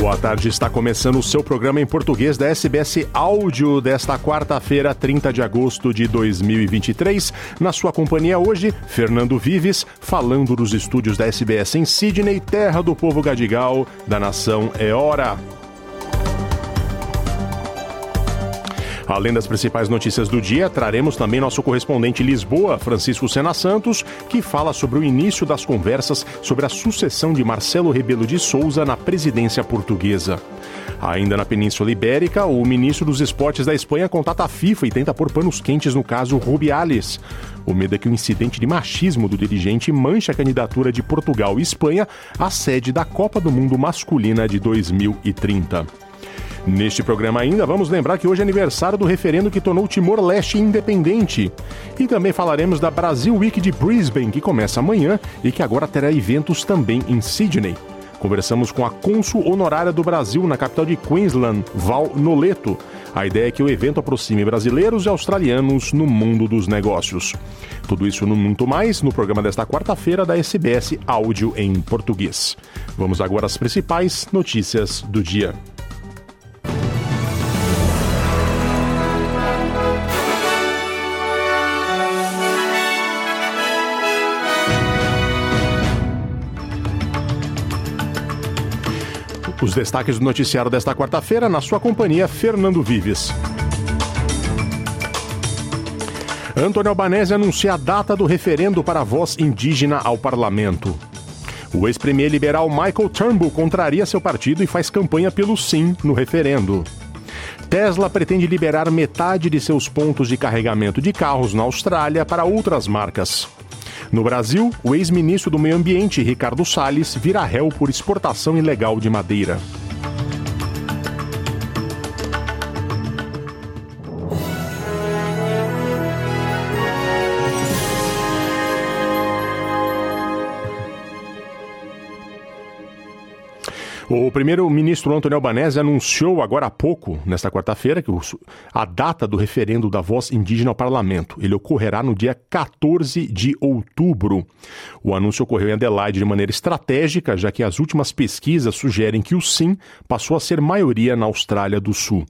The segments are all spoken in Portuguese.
Boa tarde, está começando o seu programa em português da SBS Áudio desta quarta-feira, 30 de agosto de 2023. Na sua companhia hoje, Fernando Vives, falando dos estúdios da SBS em Sydney, terra do povo gadigal, da nação É Hora. Além das principais notícias do dia, traremos também nosso correspondente Lisboa, Francisco Sena Santos, que fala sobre o início das conversas sobre a sucessão de Marcelo Rebelo de Souza na presidência portuguesa. Ainda na Península Ibérica, o ministro dos Esportes da Espanha contata a FIFA e tenta pôr panos quentes no caso Rubiales. O medo é que o incidente de machismo do dirigente manche a candidatura de Portugal e Espanha à sede da Copa do Mundo Masculina de 2030. Neste programa ainda vamos lembrar que hoje é aniversário do referendo que tornou Timor-Leste independente. E também falaremos da Brasil Week de Brisbane, que começa amanhã e que agora terá eventos também em Sydney. Conversamos com a cônsul honorária do Brasil na capital de Queensland, Val Noleto. A ideia é que o evento aproxime brasileiros e australianos no mundo dos negócios. Tudo isso e muito mais no programa desta quarta-feira da SBS Áudio em Português. Vamos agora às principais notícias do dia. Os destaques do noticiário desta quarta-feira, na sua companhia, Fernando Vives. Antônio Albanese anuncia a data do referendo para a voz indígena ao parlamento. O ex-premier liberal Michael Turnbull contraria seu partido e faz campanha pelo sim no referendo. Tesla pretende liberar metade de seus pontos de carregamento de carros na Austrália para outras marcas. No Brasil, o ex-ministro do Meio Ambiente, Ricardo Salles, vira réu por exportação ilegal de madeira. O primeiro-ministro Antônio Albanese anunciou agora há pouco, nesta quarta-feira, que a data do referendo da voz indígena ao parlamento. Ele ocorrerá no dia 14 de outubro. O anúncio ocorreu em Adelaide de maneira estratégica, já que as últimas pesquisas sugerem que o sim passou a ser maioria na Austrália do Sul.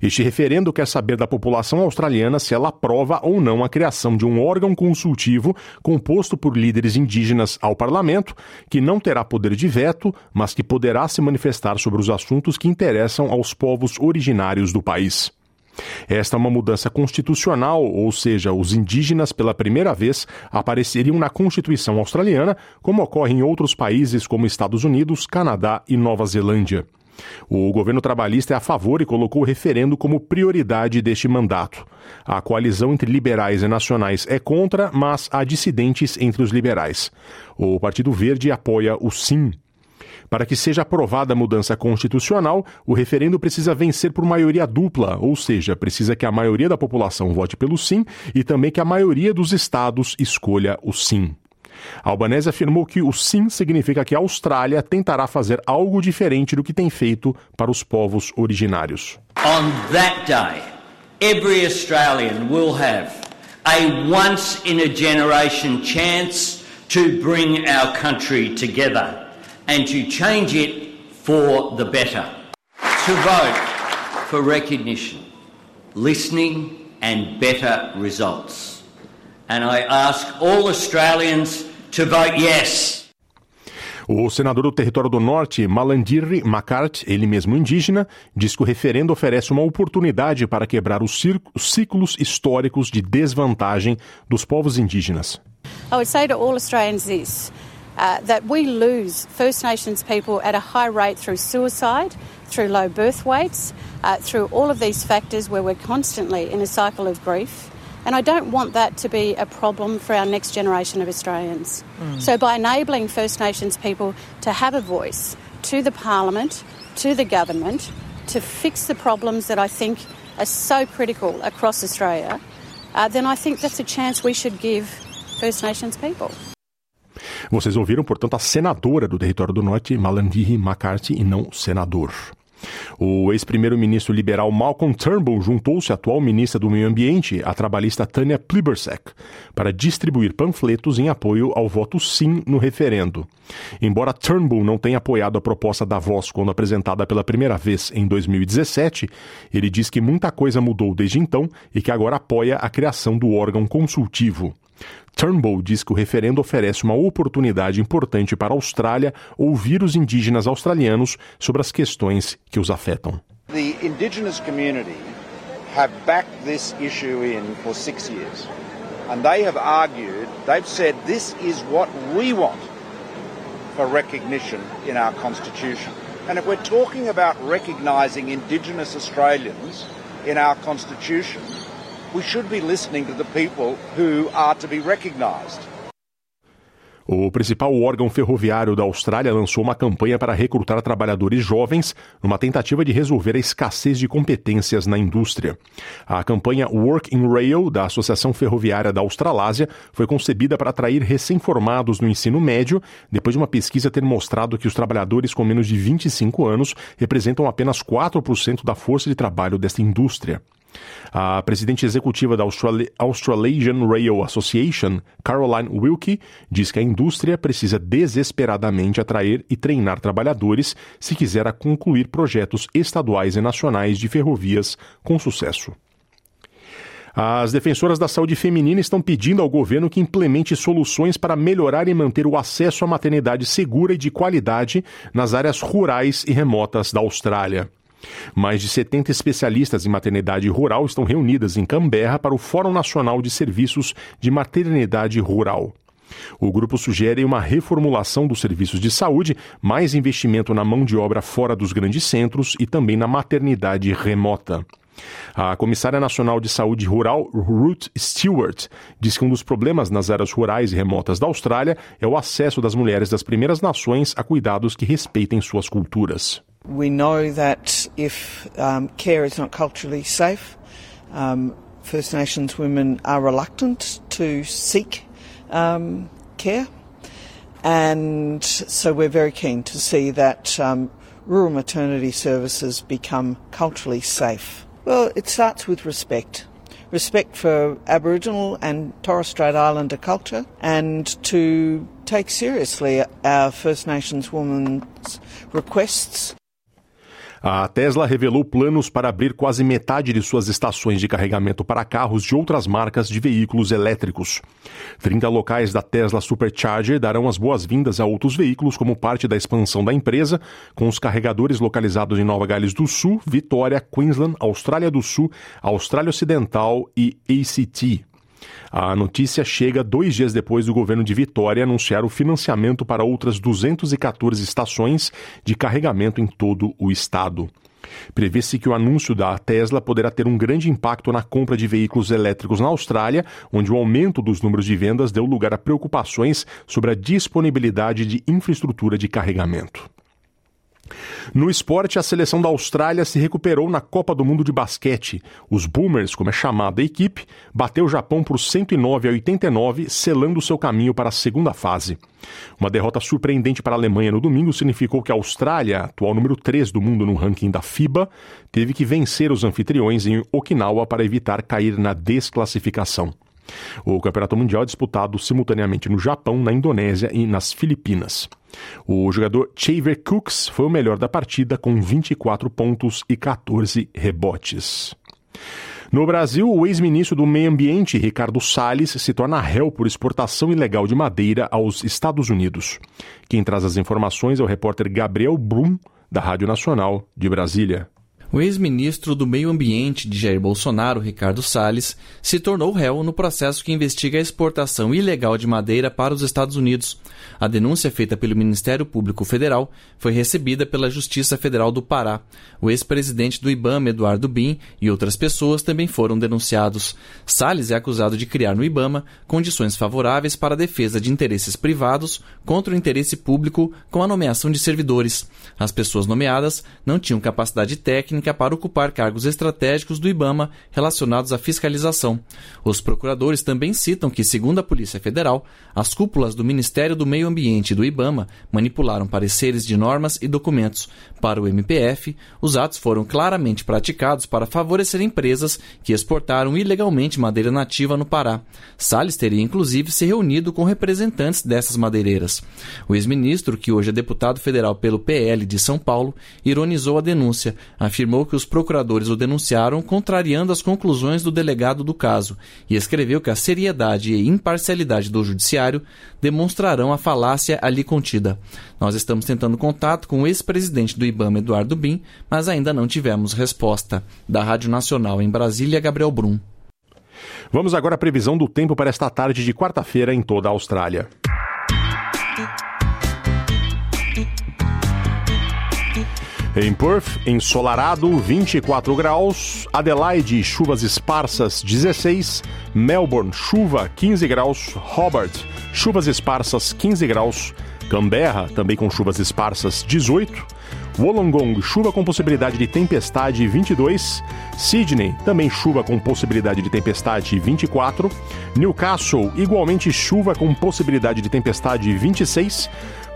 Este referendo quer saber da população australiana se ela aprova ou não a criação de um órgão consultivo composto por líderes indígenas ao parlamento, que não terá poder de veto, mas que poderá se manifestar sobre os assuntos que interessam aos povos originários do país. Esta é uma mudança constitucional, ou seja, os indígenas pela primeira vez apareceriam na Constituição australiana, como ocorre em outros países como Estados Unidos, Canadá e Nova Zelândia. O governo trabalhista é a favor e colocou o referendo como prioridade deste mandato. A coalizão entre liberais e nacionais é contra, mas há dissidentes entre os liberais. O Partido Verde apoia o sim. Para que seja aprovada a mudança constitucional, o referendo precisa vencer por maioria dupla, ou seja, precisa que a maioria da população vote pelo sim e também que a maioria dos estados escolha o sim. Albanese afirmou que o sim significa que a Austrália tentará fazer algo diferente do que tem feito para os povos originários. On that day, every Australian will have a once in a generation chance to bring our country together and to change it for the better. To vote for recognition, listening and better results. And I ask all Australians to vote yes. O senador do Território do Norte, Malandirri Macart, ele mesmo indígena, diz que o referendo oferece uma oportunidade para quebrar os ciclos históricos de desvantagem dos povos indígenas. I would say to all Australians this. Uh, that we lose First Nations people at a high rate through suicide, through low birth weights, uh, through all of these factors where we're constantly in a cycle of grief. And I don't want that to be a problem for our next generation of Australians. Mm. So, by enabling First Nations people to have a voice to the Parliament, to the government, to fix the problems that I think are so critical across Australia, uh, then I think that's a chance we should give First Nations people. Vocês ouviram, portanto, a senadora do Território do Norte, Malandihi McCarthy, e não senador. O ex-primeiro-ministro liberal Malcolm Turnbull juntou-se à atual ministra do Meio Ambiente, a trabalhista Tania Plibersek, para distribuir panfletos em apoio ao voto sim no referendo. Embora Turnbull não tenha apoiado a proposta da voz quando apresentada pela primeira vez em 2017, ele diz que muita coisa mudou desde então e que agora apoia a criação do órgão consultivo. Turnbull diz que o referendo oferece uma oportunidade importante para a Austrália ouvir os indígenas australianos sobre as questões que os afetam. The indigenous community have backed this issue in for six years. And they have argued, they've said this is what we want for recognition in our constitution. And if we're talking about recognising indigenous Australians in our constitution, we should be listening to the people who are to be recognised. O principal órgão ferroviário da Austrália lançou uma campanha para recrutar trabalhadores jovens numa tentativa de resolver a escassez de competências na indústria. A campanha Work in Rail da Associação Ferroviária da Australásia foi concebida para atrair recém-formados no ensino médio, depois de uma pesquisa ter mostrado que os trabalhadores com menos de 25 anos representam apenas 4% da força de trabalho desta indústria. A presidente executiva da Australasian Rail Association, Caroline Wilkie, diz que a indústria precisa desesperadamente atrair e treinar trabalhadores se quiser concluir projetos estaduais e nacionais de ferrovias com sucesso. As defensoras da saúde feminina estão pedindo ao governo que implemente soluções para melhorar e manter o acesso à maternidade segura e de qualidade nas áreas rurais e remotas da Austrália. Mais de 70 especialistas em maternidade rural estão reunidas em Canberra para o Fórum Nacional de Serviços de Maternidade Rural. O grupo sugere uma reformulação dos serviços de saúde, mais investimento na mão de obra fora dos grandes centros e também na maternidade remota. A Comissária Nacional de Saúde Rural, Ruth Stewart, diz que um dos problemas nas áreas rurais e remotas da Austrália é o acesso das mulheres das primeiras nações a cuidados que respeitem suas culturas. We know that if um, care is not culturally safe, um, First Nations women are reluctant to seek um, care. And so we're very keen to see that um, rural maternity services become culturally safe. Well, it starts with respect. Respect for Aboriginal and Torres Strait Islander culture and to take seriously our First Nations women's requests A Tesla revelou planos para abrir quase metade de suas estações de carregamento para carros de outras marcas de veículos elétricos. 30 locais da Tesla Supercharger darão as boas-vindas a outros veículos como parte da expansão da empresa, com os carregadores localizados em Nova Gales do Sul, Vitória, Queensland, Austrália do Sul, Austrália Ocidental e ACT. A notícia chega dois dias depois do governo de Vitória anunciar o financiamento para outras 214 estações de carregamento em todo o estado. Prevê-se que o anúncio da Tesla poderá ter um grande impacto na compra de veículos elétricos na Austrália, onde o aumento dos números de vendas deu lugar a preocupações sobre a disponibilidade de infraestrutura de carregamento. No esporte, a seleção da Austrália se recuperou na Copa do Mundo de Basquete. Os Boomers, como é chamada a equipe, bateu o Japão por 109 a 89, selando seu caminho para a segunda fase. Uma derrota surpreendente para a Alemanha no domingo significou que a Austrália, atual número 3 do mundo no ranking da FIBA, teve que vencer os anfitriões em Okinawa para evitar cair na desclassificação. O Campeonato Mundial é disputado simultaneamente no Japão, na Indonésia e nas Filipinas. O jogador Chaver Cooks foi o melhor da partida com 24 pontos e 14 rebotes. No Brasil, o ex-ministro do Meio Ambiente, Ricardo Salles, se torna réu por exportação ilegal de madeira aos Estados Unidos. Quem traz as informações é o repórter Gabriel Brum, da Rádio Nacional de Brasília. O ex-ministro do Meio Ambiente de Jair Bolsonaro, Ricardo Salles, se tornou réu no processo que investiga a exportação ilegal de madeira para os Estados Unidos. A denúncia feita pelo Ministério Público Federal foi recebida pela Justiça Federal do Pará. O ex-presidente do IBAMA, Eduardo Bin, e outras pessoas também foram denunciados. Salles é acusado de criar no IBAMA condições favoráveis para a defesa de interesses privados contra o interesse público com a nomeação de servidores. As pessoas nomeadas não tinham capacidade técnica técnica para ocupar cargos estratégicos do IBAMA relacionados à fiscalização. Os procuradores também citam que, segundo a Polícia Federal, as cúpulas do Ministério do Meio Ambiente e do IBAMA manipularam pareceres de normas e documentos. Para o MPF, os atos foram claramente praticados para favorecer empresas que exportaram ilegalmente madeira nativa no Pará. Salles teria inclusive se reunido com representantes dessas madeireiras. O ex-ministro, que hoje é deputado federal pelo PL de São Paulo, ironizou a denúncia, afirmou que os procuradores o denunciaram contrariando as conclusões do delegado do caso e escreveu que a seriedade e imparcialidade do judiciário demonstrarão a falácia ali contida. Nós estamos tentando contato com o ex-presidente do IBAMA, Eduardo Bin, mas ainda não tivemos resposta. Da Rádio Nacional em Brasília, Gabriel Brum. Vamos agora à previsão do tempo para esta tarde de quarta-feira em toda a Austrália. Em Perth, ensolarado, 24 graus. Adelaide, chuvas esparsas, 16. Melbourne, chuva, 15 graus. Hobart, chuvas esparsas, 15 graus. Canberra, também com chuvas esparsas, 18. Wollongong, chuva com possibilidade de tempestade, 22. Sydney, também chuva com possibilidade de tempestade, 24. Newcastle, igualmente chuva com possibilidade de tempestade, 26.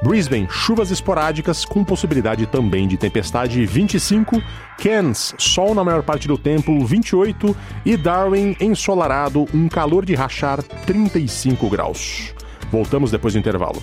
Brisbane, chuvas esporádicas com possibilidade também de tempestade 25, Cairns, sol na maior parte do tempo 28 e Darwin ensolarado, um calor de rachar 35 graus. Voltamos depois do intervalo.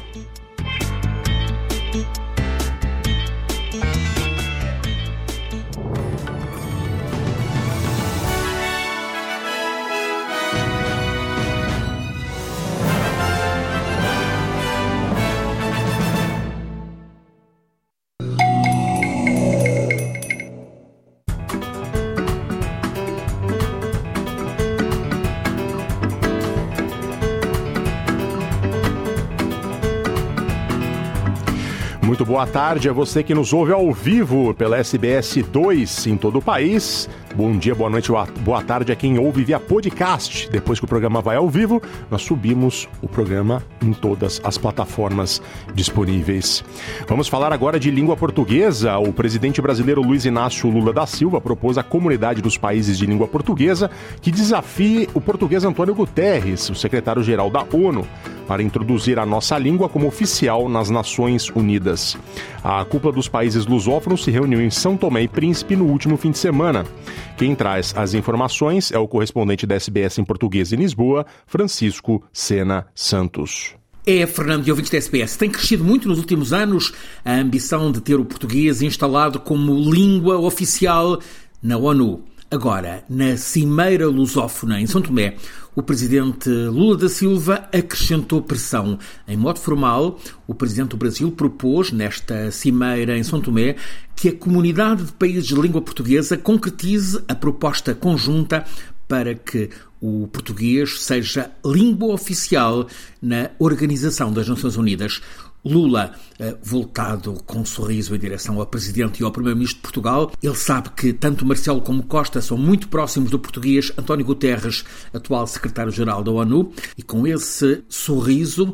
Muito boa tarde a você que nos ouve ao vivo pela SBS 2 em todo o país. Bom dia, boa noite, boa tarde a quem ouve via podcast. Depois que o programa vai ao vivo, nós subimos o programa em todas as plataformas disponíveis. Vamos falar agora de língua portuguesa. O presidente brasileiro Luiz Inácio Lula da Silva propôs à comunidade dos países de língua portuguesa que desafie o português Antônio Guterres, o secretário-geral da ONU, para introduzir a nossa língua como oficial nas Nações Unidas. A cúpula dos países lusófonos se reuniu em São Tomé e Príncipe no último fim de semana. Quem traz as informações é o correspondente da SBS em português em Lisboa, Francisco Sena Santos. É, Fernando e ouvintes da SBS, tem crescido muito nos últimos anos a ambição de ter o português instalado como língua oficial na ONU. Agora, na Cimeira Lusófona em São Tomé, o presidente Lula da Silva acrescentou pressão. Em modo formal, o presidente do Brasil propôs, nesta cimeira em São Tomé, que a comunidade de países de língua portuguesa concretize a proposta conjunta para que o português seja língua oficial na Organização das Nações Unidas. Lula, eh, voltado com um sorriso em direção ao Presidente e ao Primeiro-Ministro de Portugal, ele sabe que tanto Marcelo como Costa são muito próximos do português António Guterres, atual secretário-geral da ONU, e com esse sorriso,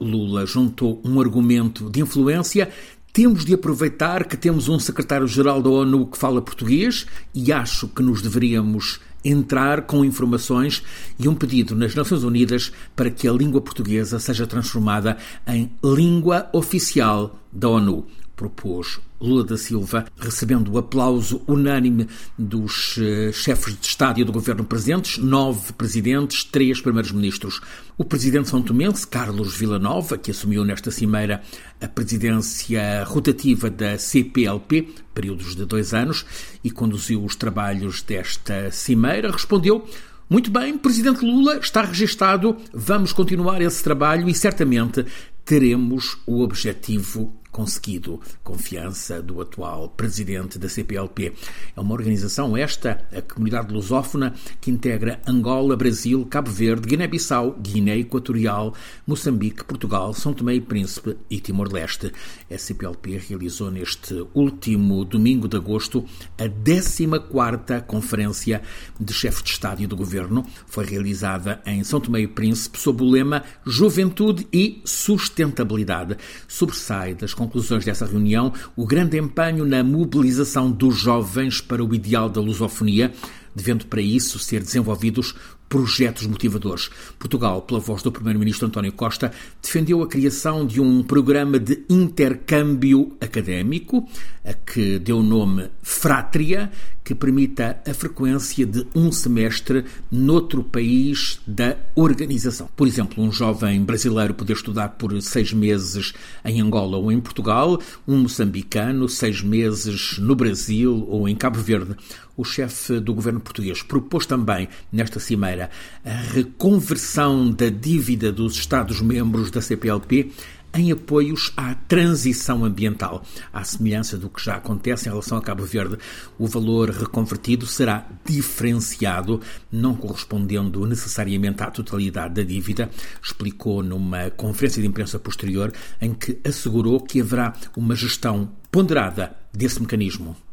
Lula juntou um argumento de influência. Temos de aproveitar que temos um secretário-geral da ONU que fala português e acho que nos deveríamos entrar com informações e um pedido nas Nações Unidas para que a língua portuguesa seja transformada em língua oficial da ONU propôs Lula da Silva, recebendo o aplauso unânime dos uh, chefes de Estado e do governo presentes, nove presidentes, três primeiros-ministros. O presidente são tomense, Carlos Villanova, que assumiu nesta cimeira a presidência rotativa da CPLP, períodos de dois anos, e conduziu os trabalhos desta cimeira, respondeu muito bem, Presidente Lula está registado, vamos continuar esse trabalho e certamente teremos o objetivo conseguido confiança do atual presidente da CPLP. É uma organização esta, a Comunidade Lusófona, que integra Angola, Brasil, Cabo Verde, Guiné-Bissau, Guiné Equatorial, Moçambique, Portugal, São Tomé e Príncipe e Timor-Leste. A CPLP realizou neste último domingo de agosto a 14ª Conferência de Chefes de Estado e do Governo. Foi realizada em São Tomé e Príncipe sob o lema Juventude e Sustentabilidade sustentabilidade. Sobressai das conclusões dessa reunião o grande empenho na mobilização dos jovens para o ideal da lusofonia, devendo para isso ser desenvolvidos projetos motivadores. Portugal, pela voz do Primeiro-Ministro António Costa, defendeu a criação de um programa de intercâmbio académico, a que deu o nome Frátria, que permita a frequência de um semestre noutro país da organização. Por exemplo, um jovem brasileiro poder estudar por seis meses em Angola ou em Portugal, um moçambicano seis meses no Brasil ou em Cabo Verde. O chefe do governo português propôs também, nesta cimeira, a reconversão da dívida dos Estados-membros da CPLP em apoios à transição ambiental. À semelhança do que já acontece em relação a Cabo Verde, o valor reconvertido será diferenciado, não correspondendo necessariamente à totalidade da dívida, explicou numa conferência de imprensa posterior, em que assegurou que haverá uma gestão ponderada desse mecanismo.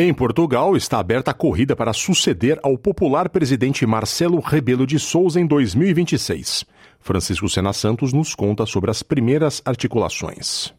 Em Portugal, está aberta a corrida para suceder ao popular presidente Marcelo Rebelo de Souza em 2026. Francisco Sena Santos nos conta sobre as primeiras articulações.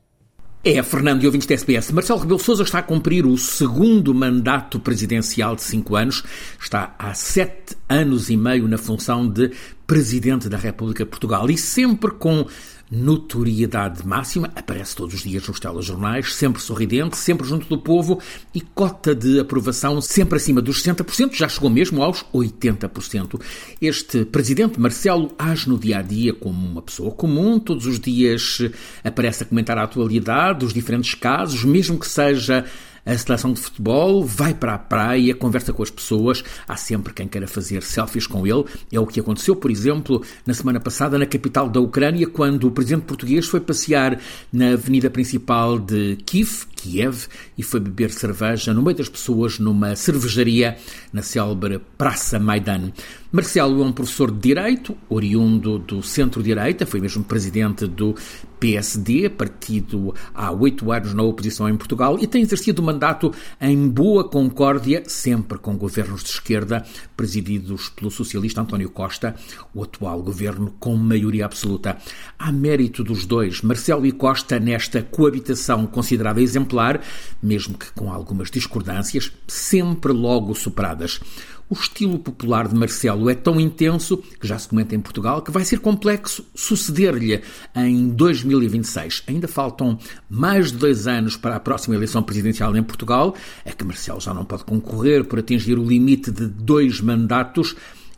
É, Fernando e ouvintes da SBS. Marcelo Rebelo Sousa está a cumprir o segundo mandato presidencial de cinco anos. Está há sete anos e meio na função de Presidente da República de Portugal e sempre com notoriedade máxima, aparece todos os dias nos telejornais, sempre sorridente, sempre junto do povo e cota de aprovação sempre acima dos 60%, já chegou mesmo aos 80%. Este presidente Marcelo age no dia a dia como uma pessoa comum, todos os dias aparece a comentar a atualidade, os diferentes casos, mesmo que seja a seleção de futebol, vai para a praia, conversa com as pessoas, há sempre quem queira fazer selfies com ele. É o que aconteceu, por exemplo, na semana passada na capital da Ucrânia, quando o presidente português foi passear na avenida principal de Kiev, Kiev, e foi beber cerveja no meio das pessoas numa cervejaria na célebre Praça Maidan. Marcelo é um professor de Direito, oriundo do centro-direita, foi mesmo presidente do PSD, partido há oito anos na oposição em Portugal, e tem exercido o mandato em boa concórdia, sempre com governos de esquerda, presididos pelo socialista António Costa, o atual governo com maioria absoluta. Há mérito dos dois, Marcelo e Costa, nesta coabitação considerada exemplar, mesmo que com algumas discordâncias, sempre logo superadas. O estilo popular de Marcelo é tão intenso, que já se comenta em Portugal, que vai ser complexo suceder-lhe em 2026. Ainda faltam mais de dois anos para a próxima eleição presidencial em Portugal. É que Marcelo já não pode concorrer por atingir o limite de dois mandatos.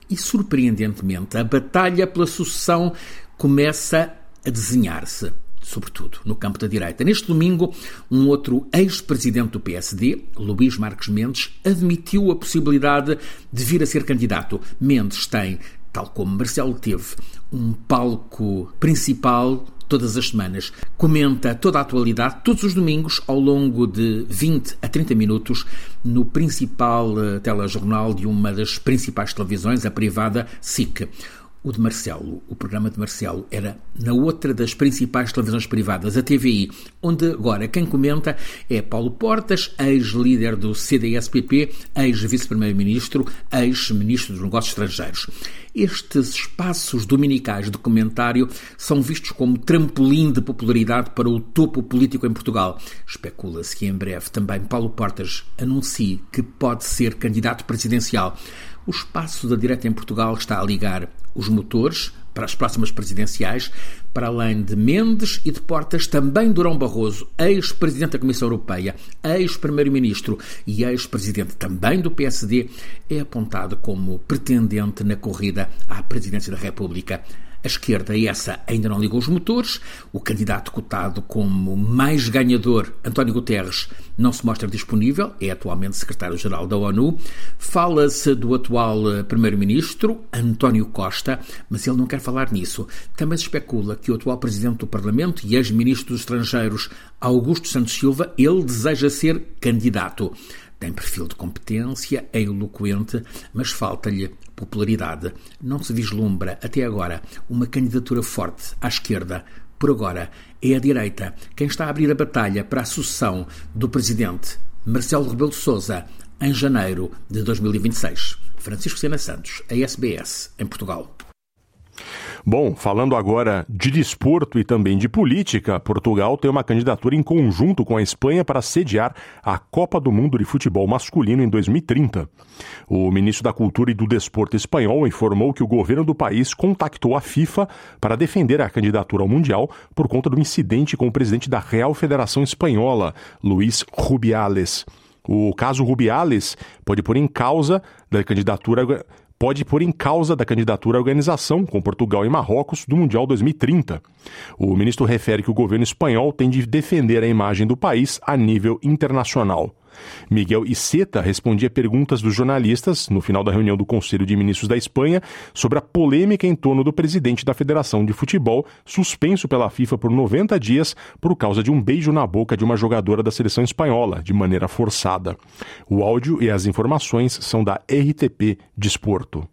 E, surpreendentemente, a batalha pela sucessão começa a desenhar-se sobretudo no campo da direita. Neste domingo, um outro ex-presidente do PSD, Luís Marques Mendes, admitiu a possibilidade de vir a ser candidato. Mendes tem, tal como Marcelo teve, um palco principal todas as semanas. Comenta toda a atualidade, todos os domingos, ao longo de 20 a 30 minutos, no principal uh, telejornal de uma das principais televisões, a privada SIC. O de Marcelo, o programa de Marcelo, era na outra das principais televisões privadas, a TVI, onde agora quem comenta é Paulo Portas, ex-líder do CDS-PP, ex-vice-primeiro-ministro, ex-ministro dos Negócios Estrangeiros. Estes espaços dominicais de comentário são vistos como trampolim de popularidade para o topo político em Portugal. Especula-se que em breve também Paulo Portas anuncie que pode ser candidato presidencial. O espaço da direita em Portugal está a ligar os motores para as próximas presidenciais, para além de Mendes e de Portas, também Durão Barroso, ex-presidente da Comissão Europeia, ex-primeiro-ministro e ex-presidente também do PSD, é apontado como pretendente na corrida à presidência da República. A esquerda, essa, ainda não ligou os motores. O candidato cotado como mais ganhador, António Guterres, não se mostra disponível, é atualmente secretário-geral da ONU. Fala-se do atual eh, primeiro-ministro, António Costa, mas ele não quer falar nisso. Também se especula que o atual presidente do Parlamento e ex-ministro dos Estrangeiros, Augusto Santos Silva, ele deseja ser candidato. Tem perfil de competência, é eloquente, mas falta-lhe popularidade. Não se vislumbra, até agora, uma candidatura forte à esquerda. Por agora, é a direita quem está a abrir a batalha para a sucessão do presidente Marcelo Rebelo de Sousa em janeiro de 2026. Francisco Sena Santos, a SBS, em Portugal. Bom, falando agora de desporto e também de política, Portugal tem uma candidatura em conjunto com a Espanha para sediar a Copa do Mundo de Futebol Masculino em 2030. O ministro da Cultura e do Desporto espanhol informou que o governo do país contactou a FIFA para defender a candidatura ao Mundial por conta do incidente com o presidente da Real Federação Espanhola, Luís Rubiales. O caso Rubiales pode pôr em causa da candidatura pode pôr em causa da candidatura à organização, com Portugal e Marrocos, do Mundial 2030. O ministro refere que o governo espanhol tem de defender a imagem do país a nível internacional. Miguel Iceta respondia perguntas dos jornalistas no final da reunião do Conselho de Ministros da Espanha sobre a polêmica em torno do presidente da Federação de Futebol, suspenso pela FIFA por 90 dias por causa de um beijo na boca de uma jogadora da seleção espanhola, de maneira forçada. O áudio e as informações são da RTP Desporto.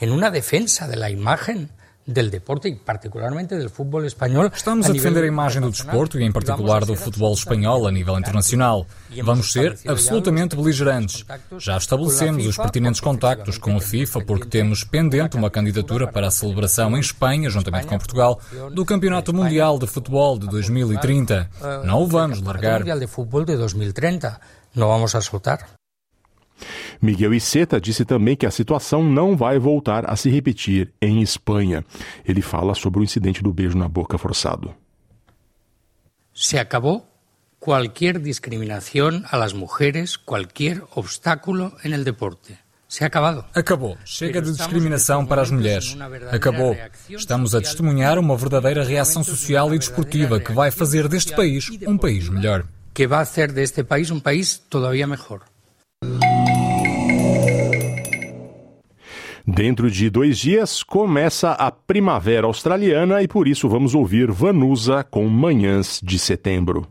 Em uma defesa da imagem del deporte e particularmente del futebol espanhol. Estamos a defender a imagem do desporto e em particular do futebol espanhol a nível internacional. Vamos ser absolutamente beligerantes. Já estabelecemos os pertinentes contactos com a FIFA porque temos pendente uma candidatura para a celebração em Espanha, juntamente com Portugal, do Campeonato Mundial de Futebol de 2030. Não o vamos largar. Mundial de Futebol de 2030. Não vamos a soltar. Miguel Iceta disse também que a situação não vai voltar a se repetir em Espanha. Ele fala sobre o incidente do beijo na boca forçado. Se acabou qualquer discriminação a las mujeres, qualquer obstáculo en el deporte. Se. Acabou. Chega de discriminação para as mulheres. Acabou. Estamos a testemunhar uma verdadeira reação social e desportiva que vai fazer deste país um país melhor. Que vai fazer deste país um país todavía melhor. Dentro de dois dias começa a primavera australiana e por isso vamos ouvir Vanusa com Manhãs de Setembro.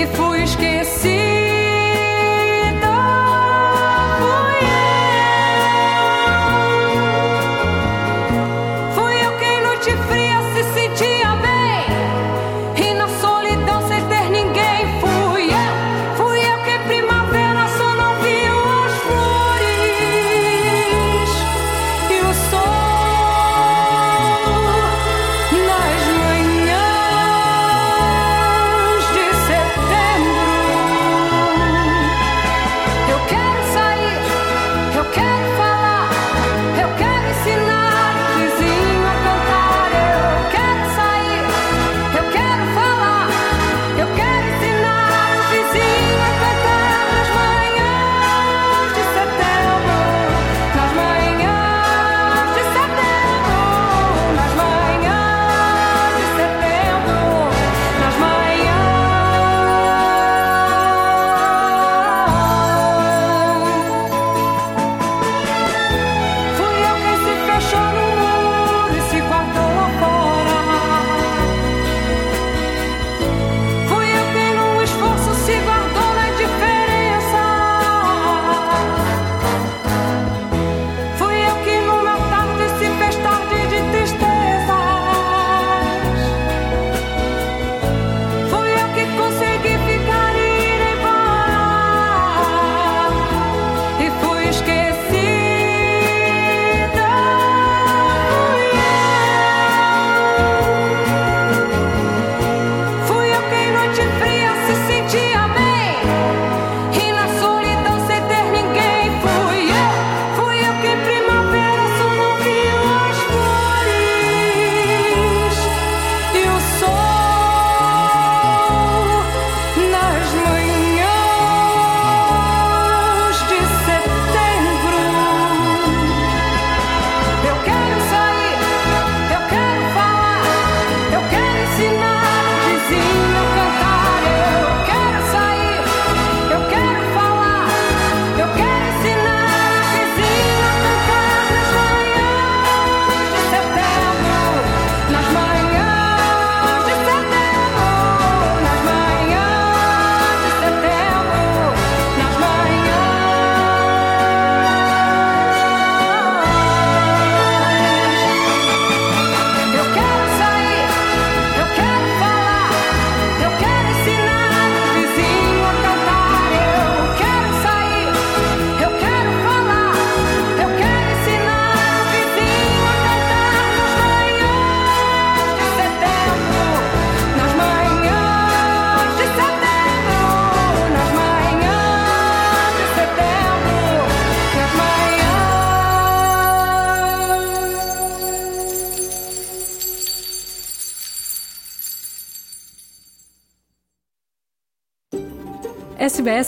e fui esquecido.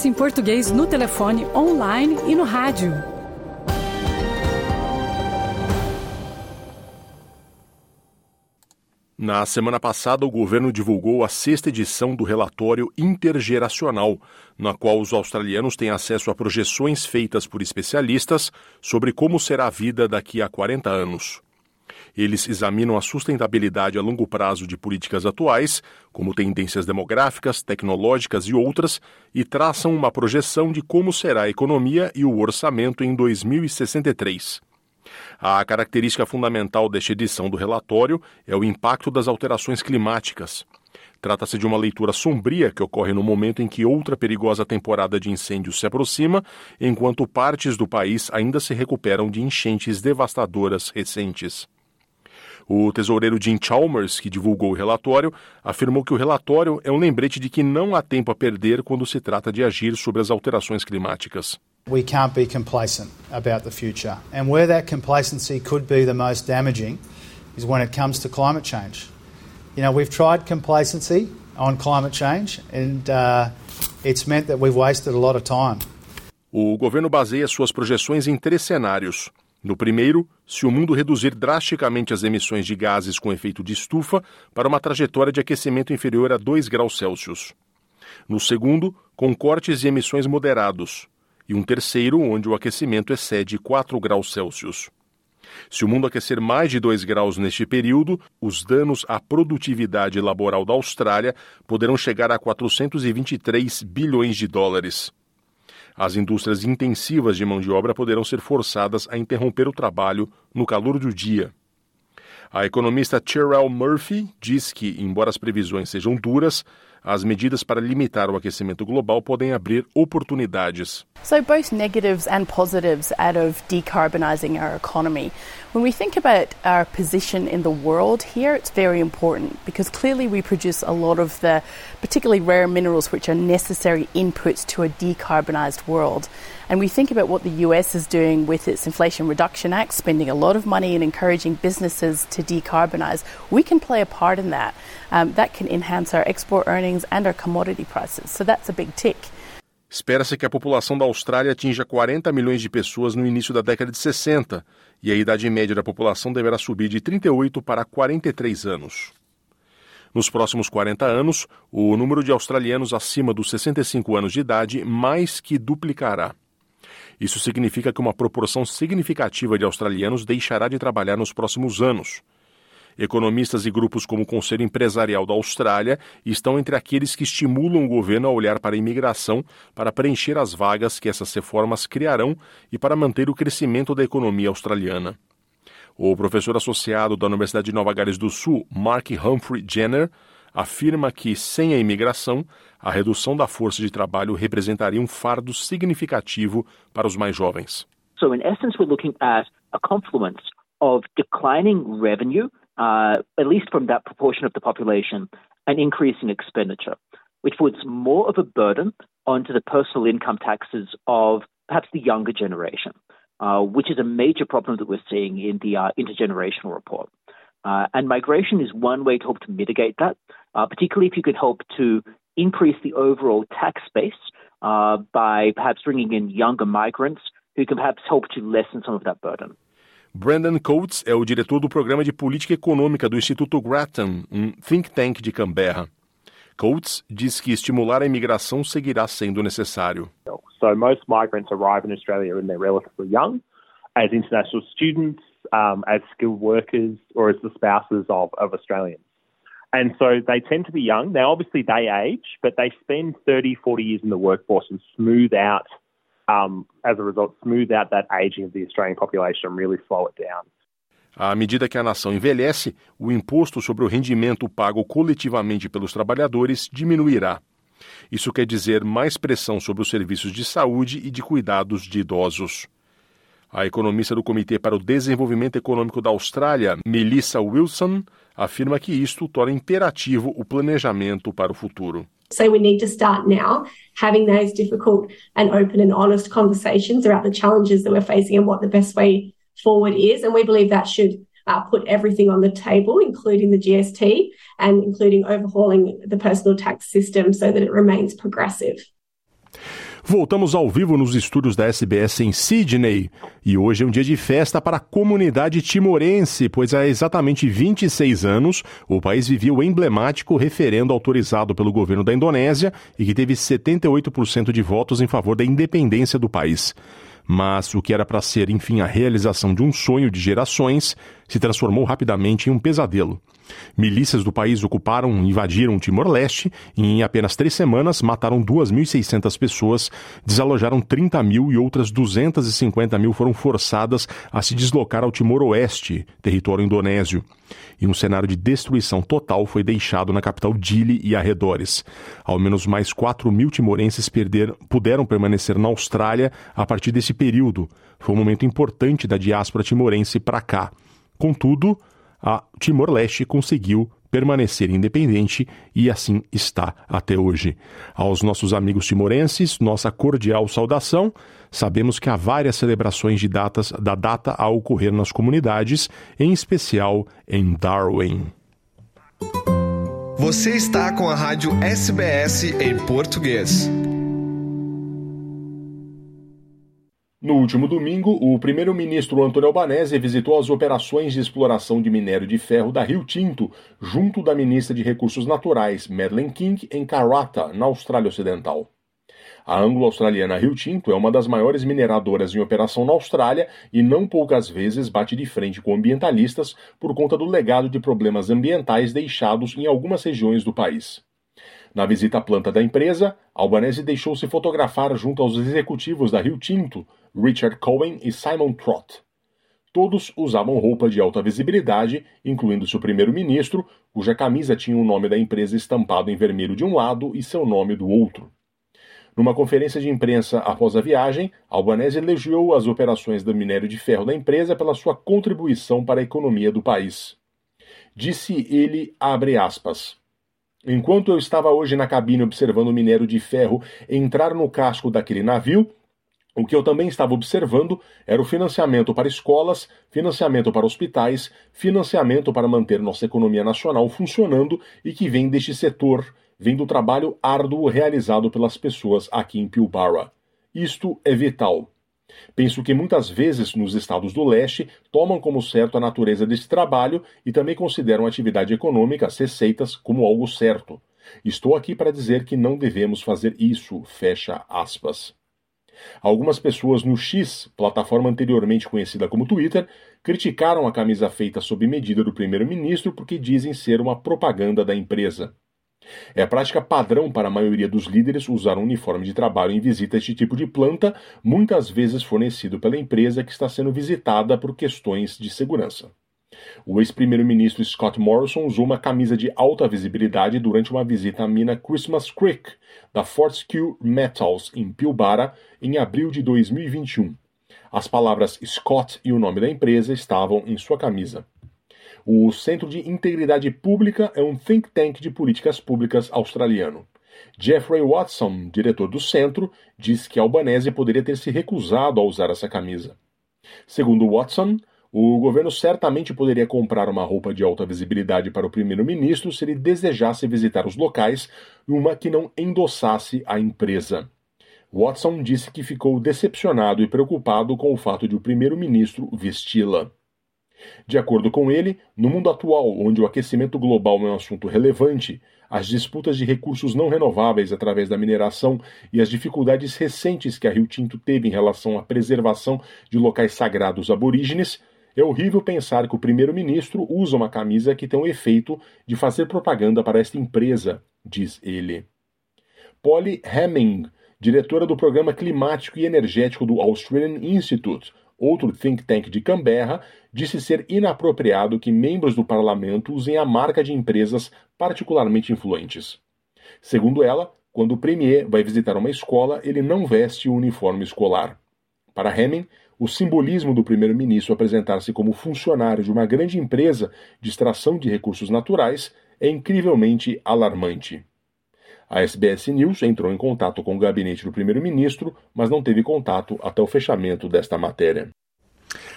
SBS em português no telefone, online e no rádio. Na semana passada, o governo divulgou a sexta edição do relatório intergeracional, na qual os australianos têm acesso a projeções feitas por especialistas sobre como será a vida daqui a 40 anos. Eles examinam a sustentabilidade a longo prazo de políticas atuais, como tendências demográficas, tecnológicas e outras, e traçam uma projeção de como será a economia e o orçamento em 2063. A característica fundamental desta edição do relatório é o impacto das alterações climáticas. Trata-se de uma leitura sombria que ocorre no momento em que outra perigosa temporada de incêndios se aproxima, enquanto partes do país ainda se recuperam de enchentes devastadoras recentes. O tesoureiro Jim Chalmers, que divulgou o relatório, afirmou que o relatório é um lembrete de que não há tempo a perder quando se trata de agir sobre as alterações climáticas. We can't be complacent about the future. And where that complacency could be the most damaging is when it comes to climate change. You know, we've tried complacency on climate change and uh, it's meant that we've wasted a lot of time. O governo baseia suas projeções em três cenários. No primeiro, se o mundo reduzir drasticamente as emissões de gases com efeito de estufa para uma trajetória de aquecimento inferior a 2 graus Celsius. No segundo, com cortes de emissões moderados, e um terceiro onde o aquecimento excede 4 graus Celsius. Se o mundo aquecer mais de 2 graus neste período, os danos à produtividade laboral da Austrália poderão chegar a 423 bilhões de dólares. As indústrias intensivas de mão de obra poderão ser forçadas a interromper o trabalho no calor do dia. A economista Cheryl Murphy diz que, embora as previsões sejam duras, as medidas para limitar o aquecimento global podem abrir oportunidades. So, both negatives and positives out of decarbonising our economy. When we think about our position in the world here, it's very important because clearly we produce a lot of the particularly rare minerals which are necessary inputs to a decarbonised world. And we think about what the US is doing with its Inflation Reduction Act, spending a lot of money in encouraging businesses to decarbonise. We can play a part in that. Um, that can enhance our export earnings and our commodity prices. So that's a big tick. Espera-se que a população da Austrália atinja 40 milhões de pessoas no início da década de 60, e a idade média da população deverá subir de 38 para 43 anos. Nos próximos 40 anos, o número de australianos acima dos 65 anos de idade mais que duplicará. Isso significa que uma proporção significativa de australianos deixará de trabalhar nos próximos anos. Economistas e grupos como o Conselho Empresarial da Austrália estão entre aqueles que estimulam o governo a olhar para a imigração para preencher as vagas que essas reformas criarão e para manter o crescimento da economia australiana. O professor associado da Universidade de Nova Gales do Sul, Mark Humphrey Jenner, afirma que, sem a imigração, a redução da força de trabalho representaria um fardo significativo para os mais jovens. So, in essence, we're looking at a confluence of declining revenue uh, at least from that proportion of the population, an increase in expenditure, which puts more of a burden onto the personal income taxes of perhaps the younger generation, uh, which is a major problem that we're seeing in the uh, intergenerational report. Uh, and migration is one way to help to mitigate that, uh, particularly if you could help to increase the overall tax base uh, by perhaps bringing in younger migrants who can perhaps help to lessen some of that burden. Brandon Coates é o diretor do programa de política econômica do Instituto Grattan, um think tank de Canberra. Coates diz que estimular a imigração seguirá sendo necessário. So most migrants arrive in Australia when they're relatively young, as international students, um, as skilled workers, or as the spouses of, of Australians. And so they tend to be young. Now, obviously, they age, but they spend 30, 40 years in the workforce and smooth out À medida que a nação envelhece, o imposto sobre o rendimento pago coletivamente pelos trabalhadores diminuirá. Isso quer dizer mais pressão sobre os serviços de saúde e de cuidados de idosos. A economista do Comitê para o Desenvolvimento Econômico da Austrália, Melissa Wilson, afirma que isto torna imperativo o planejamento para o futuro. So we need to start now having those difficult and open and honest conversations about the challenges that we're facing and what the best way forward is. And we believe that should uh, put everything on the table, including the GST and including overhauling the personal tax system so that it remains progressive. Voltamos ao vivo nos estúdios da SBS em Sydney. E hoje é um dia de festa para a comunidade timorense, pois há exatamente 26 anos o país vivia o emblemático referendo autorizado pelo governo da Indonésia e que teve 78% de votos em favor da independência do país. Mas o que era para ser, enfim, a realização de um sonho de gerações se transformou rapidamente em um pesadelo. Milícias do país ocuparam e invadiram Timor-Leste e, em apenas três semanas, mataram 2.600 pessoas, desalojaram 30 mil e outras 250 mil foram forçadas a se deslocar ao Timor-Oeste, território indonésio. E um cenário de destruição total foi deixado na capital Dili e arredores. Ao menos mais 4 mil timorenses perderam, puderam permanecer na Austrália a partir desse período. Foi um momento importante da diáspora timorense para cá. Contudo, a Timor-Leste conseguiu permanecer independente e assim está até hoje. Aos nossos amigos timorenses, nossa cordial saudação. Sabemos que há várias celebrações de datas da data a ocorrer nas comunidades, em especial em Darwin. Você está com a rádio SBS em português. No último domingo, o primeiro-ministro Antônio Albanese visitou as operações de exploração de minério de ferro da Rio Tinto, junto da ministra de Recursos Naturais, Madeleine King, em Karratha, na Austrália Ocidental. A anglo-australiana Rio Tinto é uma das maiores mineradoras em operação na Austrália e não poucas vezes bate de frente com ambientalistas por conta do legado de problemas ambientais deixados em algumas regiões do país. Na visita à planta da empresa, Albanese deixou-se fotografar junto aos executivos da Rio Tinto, Richard Cohen e Simon Trott. Todos usavam roupa de alta visibilidade, incluindo seu primeiro-ministro, cuja camisa tinha o nome da empresa estampado em vermelho de um lado e seu nome do outro. Numa conferência de imprensa após a viagem, Albanese elogiou as operações do minério de ferro da empresa pela sua contribuição para a economia do país. Disse ele, aspas, Enquanto eu estava hoje na cabine observando o minério de ferro entrar no casco daquele navio, o que eu também estava observando era o financiamento para escolas, financiamento para hospitais, financiamento para manter nossa economia nacional funcionando e que vem deste setor, vem do trabalho árduo realizado pelas pessoas aqui em Pilbara. Isto é vital. Penso que muitas vezes nos estados do leste tomam como certo a natureza desse trabalho e também consideram a atividade econômica, as receitas, como algo certo. Estou aqui para dizer que não devemos fazer isso, fecha aspas. Algumas pessoas no X, plataforma anteriormente conhecida como Twitter, criticaram a camisa feita sob medida do primeiro-ministro porque dizem ser uma propaganda da empresa. É prática padrão para a maioria dos líderes usar um uniforme de trabalho em visita a este tipo de planta, muitas vezes fornecido pela empresa que está sendo visitada por questões de segurança. O ex-primeiro-ministro Scott Morrison usou uma camisa de alta visibilidade durante uma visita à mina Christmas Creek, da Fortescue Metals, em Pilbara, em abril de 2021. As palavras Scott e o nome da empresa estavam em sua camisa. O Centro de Integridade Pública é um think tank de políticas públicas australiano. Jeffrey Watson, diretor do centro, diz que Albanese poderia ter se recusado a usar essa camisa. Segundo Watson, o governo certamente poderia comprar uma roupa de alta visibilidade para o primeiro-ministro se ele desejasse visitar os locais, uma que não endossasse a empresa. Watson disse que ficou decepcionado e preocupado com o fato de o primeiro-ministro vesti-la. De acordo com ele, no mundo atual, onde o aquecimento global é um assunto relevante, as disputas de recursos não renováveis através da mineração e as dificuldades recentes que a Rio Tinto teve em relação à preservação de locais sagrados aborígenes, é horrível pensar que o primeiro-ministro usa uma camisa que tem o efeito de fazer propaganda para esta empresa, diz ele. Polly Hemming, diretora do Programa Climático e Energético do Australian Institute, outro think tank de Canberra, disse ser inapropriado que membros do parlamento usem a marca de empresas particularmente influentes. Segundo ela, quando o premier vai visitar uma escola, ele não veste o uniforme escolar. Para Hemming, o simbolismo do primeiro-ministro apresentar-se como funcionário de uma grande empresa de extração de recursos naturais é incrivelmente alarmante. A SBS News entrou em contato com o gabinete do primeiro-ministro, mas não teve contato até o fechamento desta matéria.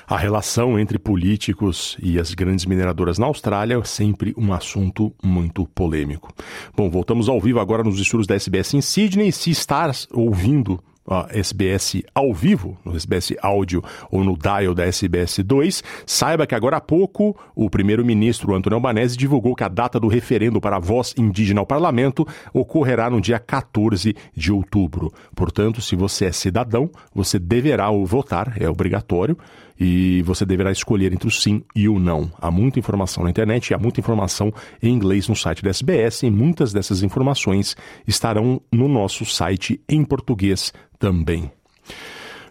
A relação entre políticos e as grandes mineradoras na Austrália é sempre um assunto muito polêmico. Bom, voltamos ao vivo agora nos estudos da SBS em Sydney. Se estás ouvindo a SBS ao vivo, no SBS Áudio ou no dial da SBS 2, saiba que agora há pouco o primeiro-ministro Antônio Albanese divulgou que a data do referendo para a voz indígena ao parlamento ocorrerá no dia 14 de outubro. Portanto, se você é cidadão, você deverá votar, é obrigatório e você deverá escolher entre o sim e o não. Há muita informação na internet, há muita informação em inglês no site da SBS e muitas dessas informações estarão no nosso site em português também.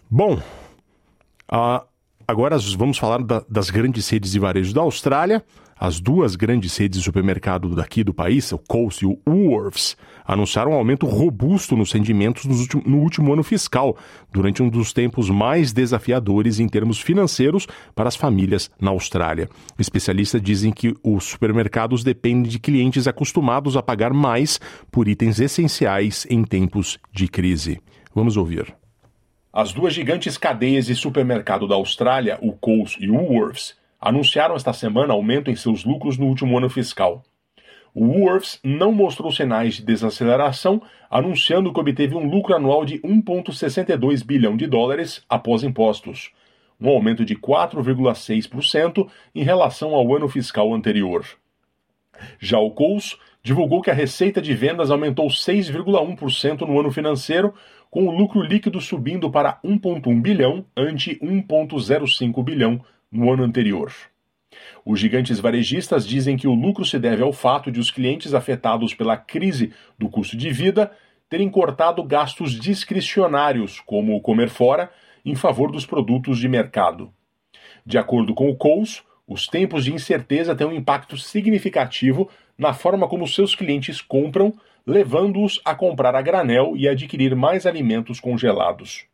Bom, uh, agora vamos falar da, das grandes redes de varejo da Austrália. As duas grandes redes de supermercado daqui do país, o Coles e o Woolworths, anunciaram um aumento robusto nos rendimentos no último ano fiscal, durante um dos tempos mais desafiadores em termos financeiros para as famílias na Austrália. Especialistas dizem que os supermercados dependem de clientes acostumados a pagar mais por itens essenciais em tempos de crise. Vamos ouvir. As duas gigantes cadeias de supermercado da Austrália, o Coles e o Woolworths, anunciaram esta semana aumento em seus lucros no último ano fiscal. O Woolworths não mostrou sinais de desaceleração, anunciando que obteve um lucro anual de 1,62 bilhão de dólares após impostos, um aumento de 4,6% em relação ao ano fiscal anterior. Já o Coles divulgou que a receita de vendas aumentou 6,1% no ano financeiro, com o lucro líquido subindo para 1,1 bilhão ante 1,05 bilhão no ano anterior. Os gigantes varejistas dizem que o lucro se deve ao fato de os clientes afetados pela crise do custo de vida terem cortado gastos discricionários, como comer fora, em favor dos produtos de mercado. De acordo com o Coles, os tempos de incerteza têm um impacto significativo na forma como seus clientes compram, levando-os a comprar a granel e adquirir mais alimentos congelados.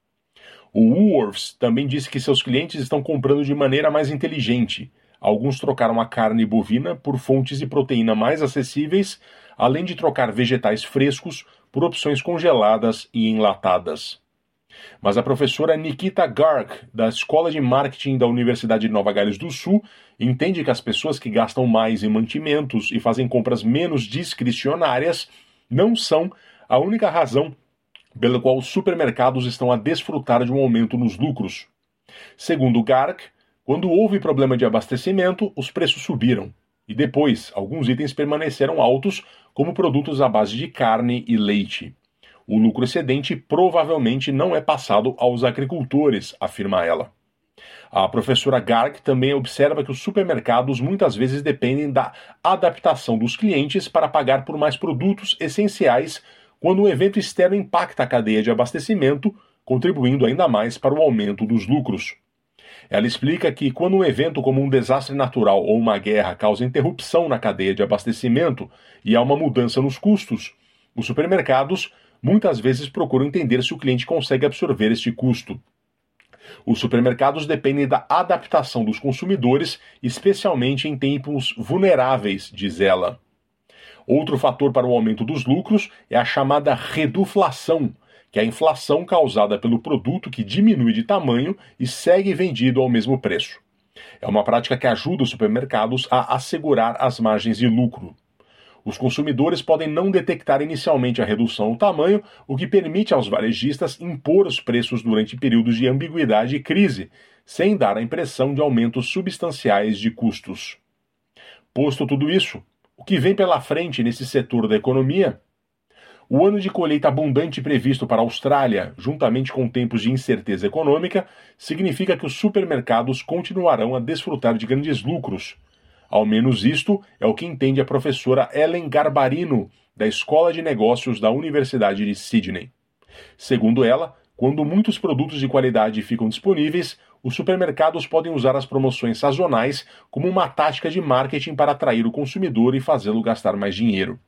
O Woolworths também disse que seus clientes estão comprando de maneira mais inteligente. Alguns trocaram a carne bovina por fontes de proteína mais acessíveis, além de trocar vegetais frescos por opções congeladas e enlatadas. Mas a professora Nikita Garg, da Escola de Marketing da Universidade de Nova Gales do Sul, entende que as pessoas que gastam mais em mantimentos e fazem compras menos discricionárias não são a única razão pelo qual os supermercados estão a desfrutar de um aumento nos lucros. Segundo Gark, quando houve problema de abastecimento, os preços subiram. E depois, alguns itens permaneceram altos, como produtos à base de carne e leite. O lucro excedente provavelmente não é passado aos agricultores, afirma ela. A professora Garg também observa que os supermercados muitas vezes dependem da adaptação dos clientes para pagar por mais produtos essenciais quando um evento externo impacta a cadeia de abastecimento, contribuindo ainda mais para o aumento dos lucros. Ela explica que quando um evento como um desastre natural ou uma guerra causa interrupção na cadeia de abastecimento e há uma mudança nos custos, os supermercados muitas vezes procuram entender se o cliente consegue absorver este custo. Os supermercados dependem da adaptação dos consumidores, especialmente em tempos vulneráveis, diz ela. Outro fator para o aumento dos lucros é a chamada reduflação, que é a inflação causada pelo produto que diminui de tamanho e segue vendido ao mesmo preço. É uma prática que ajuda os supermercados a assegurar as margens de lucro. Os consumidores podem não detectar inicialmente a redução no tamanho, o que permite aos varejistas impor os preços durante períodos de ambiguidade e crise, sem dar a impressão de aumentos substanciais de custos. Posto tudo isso, o que vem pela frente nesse setor da economia? O ano de colheita abundante previsto para a Austrália, juntamente com tempos de incerteza econômica, significa que os supermercados continuarão a desfrutar de grandes lucros. Ao menos isto é o que entende a professora Ellen Garbarino, da Escola de Negócios da Universidade de Sydney. Segundo ela, quando muitos produtos de qualidade ficam disponíveis, os supermercados podem usar as promoções sazonais como uma tática de marketing para atrair o consumidor e fazê-lo gastar mais dinheiro.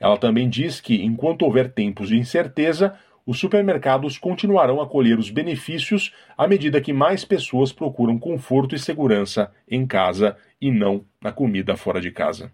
Ela também diz que, enquanto houver tempos de incerteza, os supermercados continuarão a colher os benefícios à medida que mais pessoas procuram conforto e segurança em casa e não na comida fora de casa.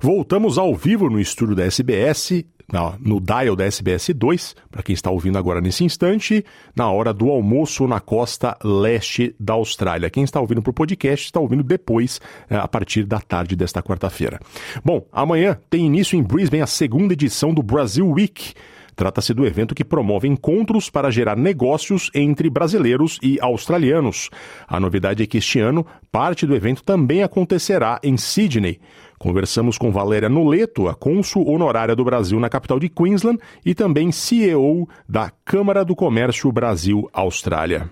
Voltamos ao vivo no estúdio da SBS na, no dial da SBS 2, para quem está ouvindo agora nesse instante, na hora do almoço na costa leste da Austrália. Quem está ouvindo por podcast está ouvindo depois, eh, a partir da tarde desta quarta-feira. Bom, amanhã tem início em Brisbane a segunda edição do Brasil Week. Trata-se do evento que promove encontros para gerar negócios entre brasileiros e australianos. A novidade é que este ano, parte do evento também acontecerá em Sydney. Conversamos com Valéria Noleto, a cônsul honorária do Brasil na capital de Queensland e também CEO da Câmara do Comércio Brasil-Austrália.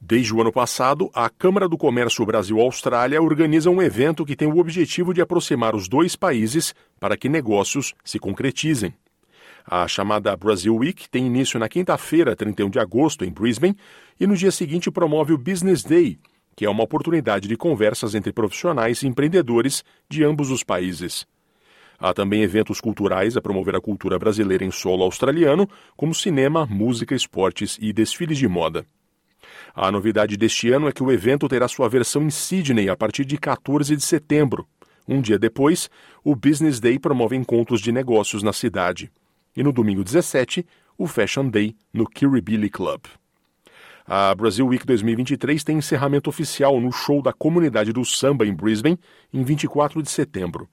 Desde o ano passado, a Câmara do Comércio Brasil-Austrália organiza um evento que tem o objetivo de aproximar os dois países para que negócios se concretizem. A chamada Brazil Week tem início na quinta-feira, 31 de agosto, em Brisbane, e no dia seguinte promove o Business Day, que é uma oportunidade de conversas entre profissionais e empreendedores de ambos os países. Há também eventos culturais a promover a cultura brasileira em solo australiano, como cinema, música, esportes e desfiles de moda. A novidade deste ano é que o evento terá sua versão em Sydney a partir de 14 de setembro. Um dia depois, o Business Day promove encontros de negócios na cidade e no domingo 17, o Fashion Day no Kirribilli Club. A Brasil Week 2023 tem encerramento oficial no show da Comunidade do Samba em Brisbane, em 24 de setembro.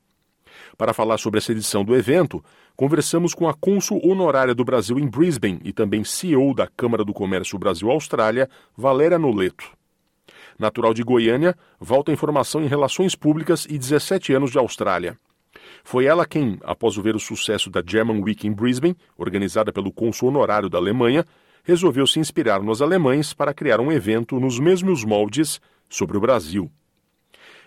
Para falar sobre essa edição do evento, conversamos com a cônsul honorária do Brasil em Brisbane e também CEO da Câmara do Comércio Brasil-Austrália, Valéria Noleto. Natural de Goiânia, volta em formação em Relações Públicas e 17 anos de Austrália. Foi ela quem, após ver o sucesso da German Week em Brisbane, organizada pelo cônsul honorário da Alemanha, resolveu se inspirar nos alemães para criar um evento nos mesmos moldes sobre o Brasil.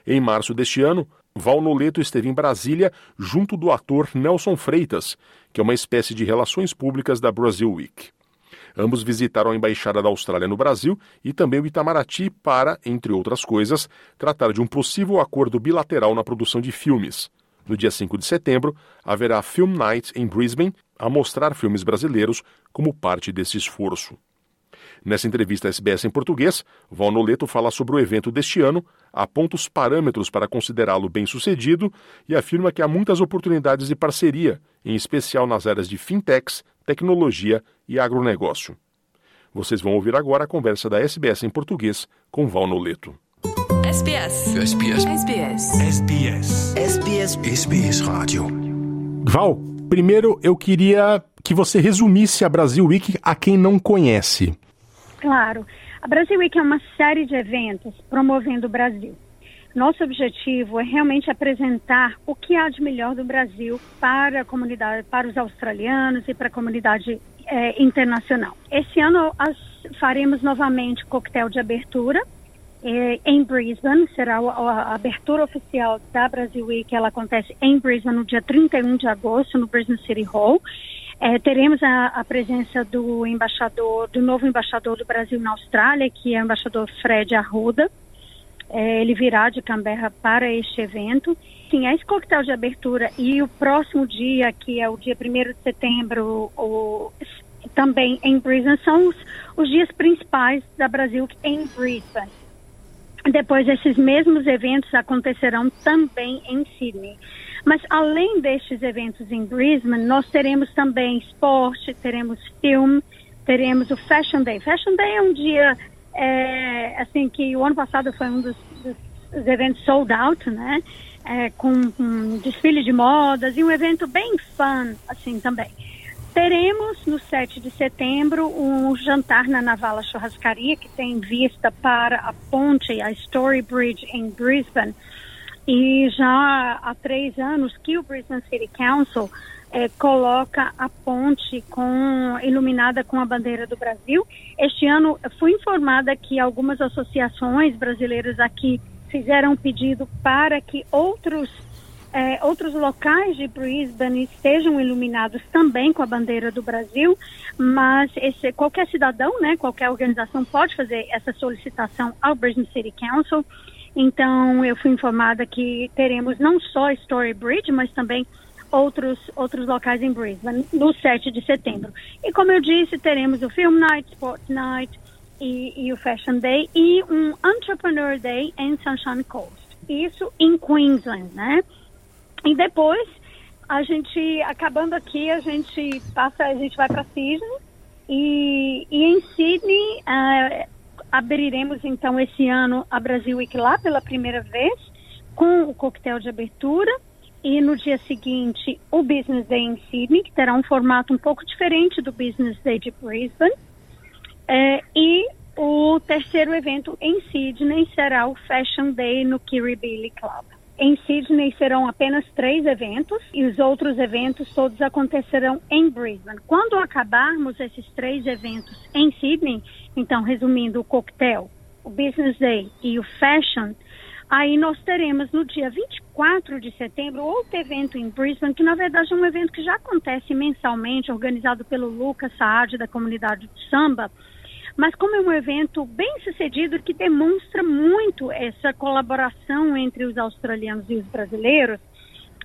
Em março deste ano, Val Noleto esteve em Brasília junto do ator Nelson Freitas, que é uma espécie de relações públicas da Brazil Week. Ambos visitaram a Embaixada da Austrália no Brasil e também o Itamaraty para, entre outras coisas, tratar de um possível acordo bilateral na produção de filmes. No dia 5 de setembro, haverá Film Night em Brisbane a mostrar filmes brasileiros como parte desse esforço. Nessa entrevista à SBS em português, Val Noleto fala sobre o evento deste ano, aponta os parâmetros para considerá-lo bem-sucedido e afirma que há muitas oportunidades de parceria, em especial nas áreas de fintechs, tecnologia e agronegócio. Vocês vão ouvir agora a conversa da SBS em português com Val Noleto. SBS. SBS. SBS. SBS. SBS. SBS Rádio. Val, primeiro eu queria que você resumisse a Brasil Week a quem não conhece. Claro. A Brasil Week é uma série de eventos promovendo o Brasil. Nosso objetivo é realmente apresentar o que há de melhor do Brasil para a comunidade, para os australianos e para a comunidade é, internacional. Esse ano as, faremos novamente coquetel de abertura é, em Brisbane, será a, a, abertura oficial da Brasil Week, ela acontece em Brisbane no dia 31 de agosto, no Brisbane City Hall. É, teremos a, a, presença do embaixador, do novo embaixador do Brasil na Austrália, que é o embaixador Fred Arruda. É, ele virá de Canberra para este evento. Sim, esse coquetel de abertura e o próximo dia, que é o dia 1 de setembro, o, também em Brisbane, são os, os dias principais da Brasil em Brisbane. Depois, esses mesmos eventos acontecerão também em Sydney. Mas além destes eventos em Brisbane, nós teremos também esporte, teremos filme, teremos o Fashion Day. Fashion Day é um dia, é, assim, que o ano passado foi um dos, dos eventos sold out, né? É, com um desfile de modas e um evento bem fun, assim, também. Teremos no 7 de setembro um jantar na Navala Churrascaria, que tem vista para a ponte, a Story Bridge em Brisbane. E já há três anos que o Brisbane City Council eh, coloca a ponte com, iluminada com a bandeira do Brasil. Este ano fui informada que algumas associações brasileiras aqui fizeram um pedido para que outros é, outros locais de Brisbane estejam iluminados também com a bandeira do Brasil, mas esse, qualquer cidadão, né, qualquer organização pode fazer essa solicitação ao Brisbane City Council. Então, eu fui informada que teremos não só Story Bridge, mas também outros, outros locais em Brisbane no 7 de setembro. E como eu disse, teremos o Film Night, Sports Night e, e o Fashion Day e um Entrepreneur Day em Sunshine Coast. Isso em Queensland, né? E depois, a gente, acabando aqui, a gente passa, a gente vai para Sydney e, e, em Sydney uh, abriremos então esse ano a Brasil Week lá pela primeira vez com o coquetel de abertura e no dia seguinte o Business Day em Sydney, que terá um formato um pouco diferente do Business Day de Brisbane. É, e o terceiro evento em Sydney será o Fashion Day no Kirribilli Club. Em Sydney serão apenas três eventos e os outros eventos todos acontecerão em Brisbane. Quando acabarmos esses três eventos em Sydney, então resumindo o coquetel, o Business Day e o Fashion, Aí nós teremos no dia 24 de setembro outro evento em Brisbane, que na verdade é um evento que já acontece mensalmente, organizado pelo Lucas Saad, da comunidade de samba, mas como é um evento bem sucedido que demonstra muito essa colaboração entre os australianos e os brasileiros,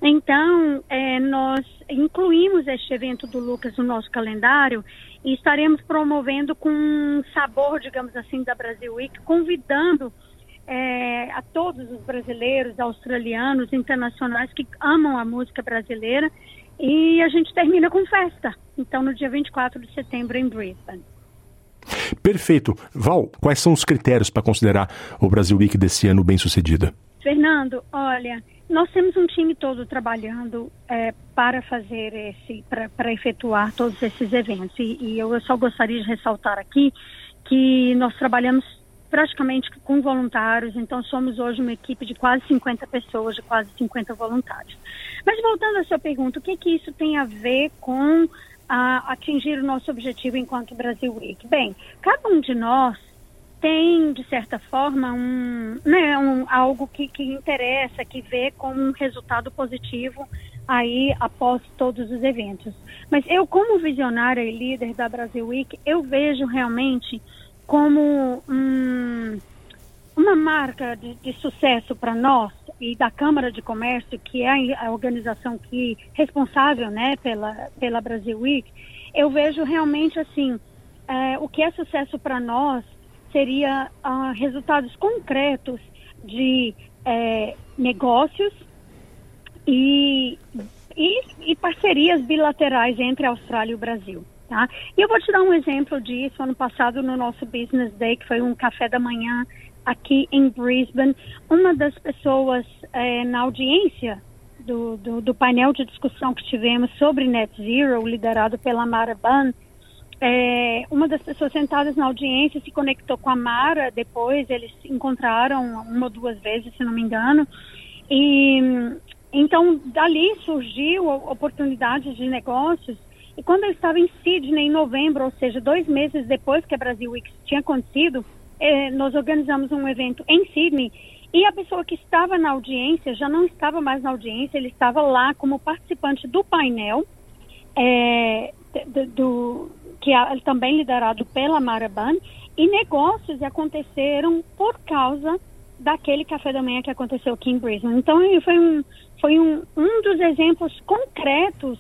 então é, nós incluímos este evento do Lucas no nosso calendário e estaremos promovendo com um sabor, digamos assim, da Brasil Week, convidando é, a todos os brasileiros, australianos, internacionais que amam a música brasileira. E a gente termina com festa. Então, no dia 24 de setembro, em Brisbane. Perfeito. Val, quais são os critérios para considerar o Brasil Week desse ano bem sucedida? Fernando, olha, nós temos um time todo trabalhando é, para fazer esse, para efetuar todos esses eventos. E, e eu só gostaria de ressaltar aqui que nós trabalhamos praticamente com voluntários, então somos hoje uma equipe de quase 50 pessoas, de quase 50 voluntários. Mas voltando à sua pergunta, o que, que isso tem a ver com a, atingir o nosso objetivo enquanto Brasil Week? Bem, cada um de nós tem, de certa forma, um, né, um, algo que, que interessa, que vê como um resultado positivo aí após todos os eventos. Mas eu, como visionária e líder da Brasil Week, eu vejo realmente como um, uma marca de, de sucesso para nós e da Câmara de Comércio, que é a organização que responsável, né, pela pela Brasil Week, eu vejo realmente assim é, o que é sucesso para nós seria uh, resultados concretos de é, negócios e, e, e parcerias bilaterais entre a Austrália e o Brasil. Tá? E eu vou te dar um exemplo disso. Ano passado, no nosso Business Day, que foi um café da manhã aqui em Brisbane, uma das pessoas é, na audiência do, do, do, painel de discussão que tivemos sobre Net Zero, liderado pela Mara Ban, é, uma das pessoas sentadas na audiência se conectou com a Mara depois, eles se encontraram uma ou duas vezes, se não me engano, e então dali surgiu oportunidades de negócios e quando eu estava em Sydney, em novembro, ou seja, dois meses depois que a Brasil Week tinha acontecido, eh, nós organizamos um evento em Sydney e a pessoa que estava na audiência já não estava mais na audiência, ele estava lá como participante do painel, é, do, do, que é também liderado pela Maraban, e negócios aconteceram por causa daquele café da manhã que aconteceu aqui em Brisbane. Então, foi um, foi um, um dos exemplos concretos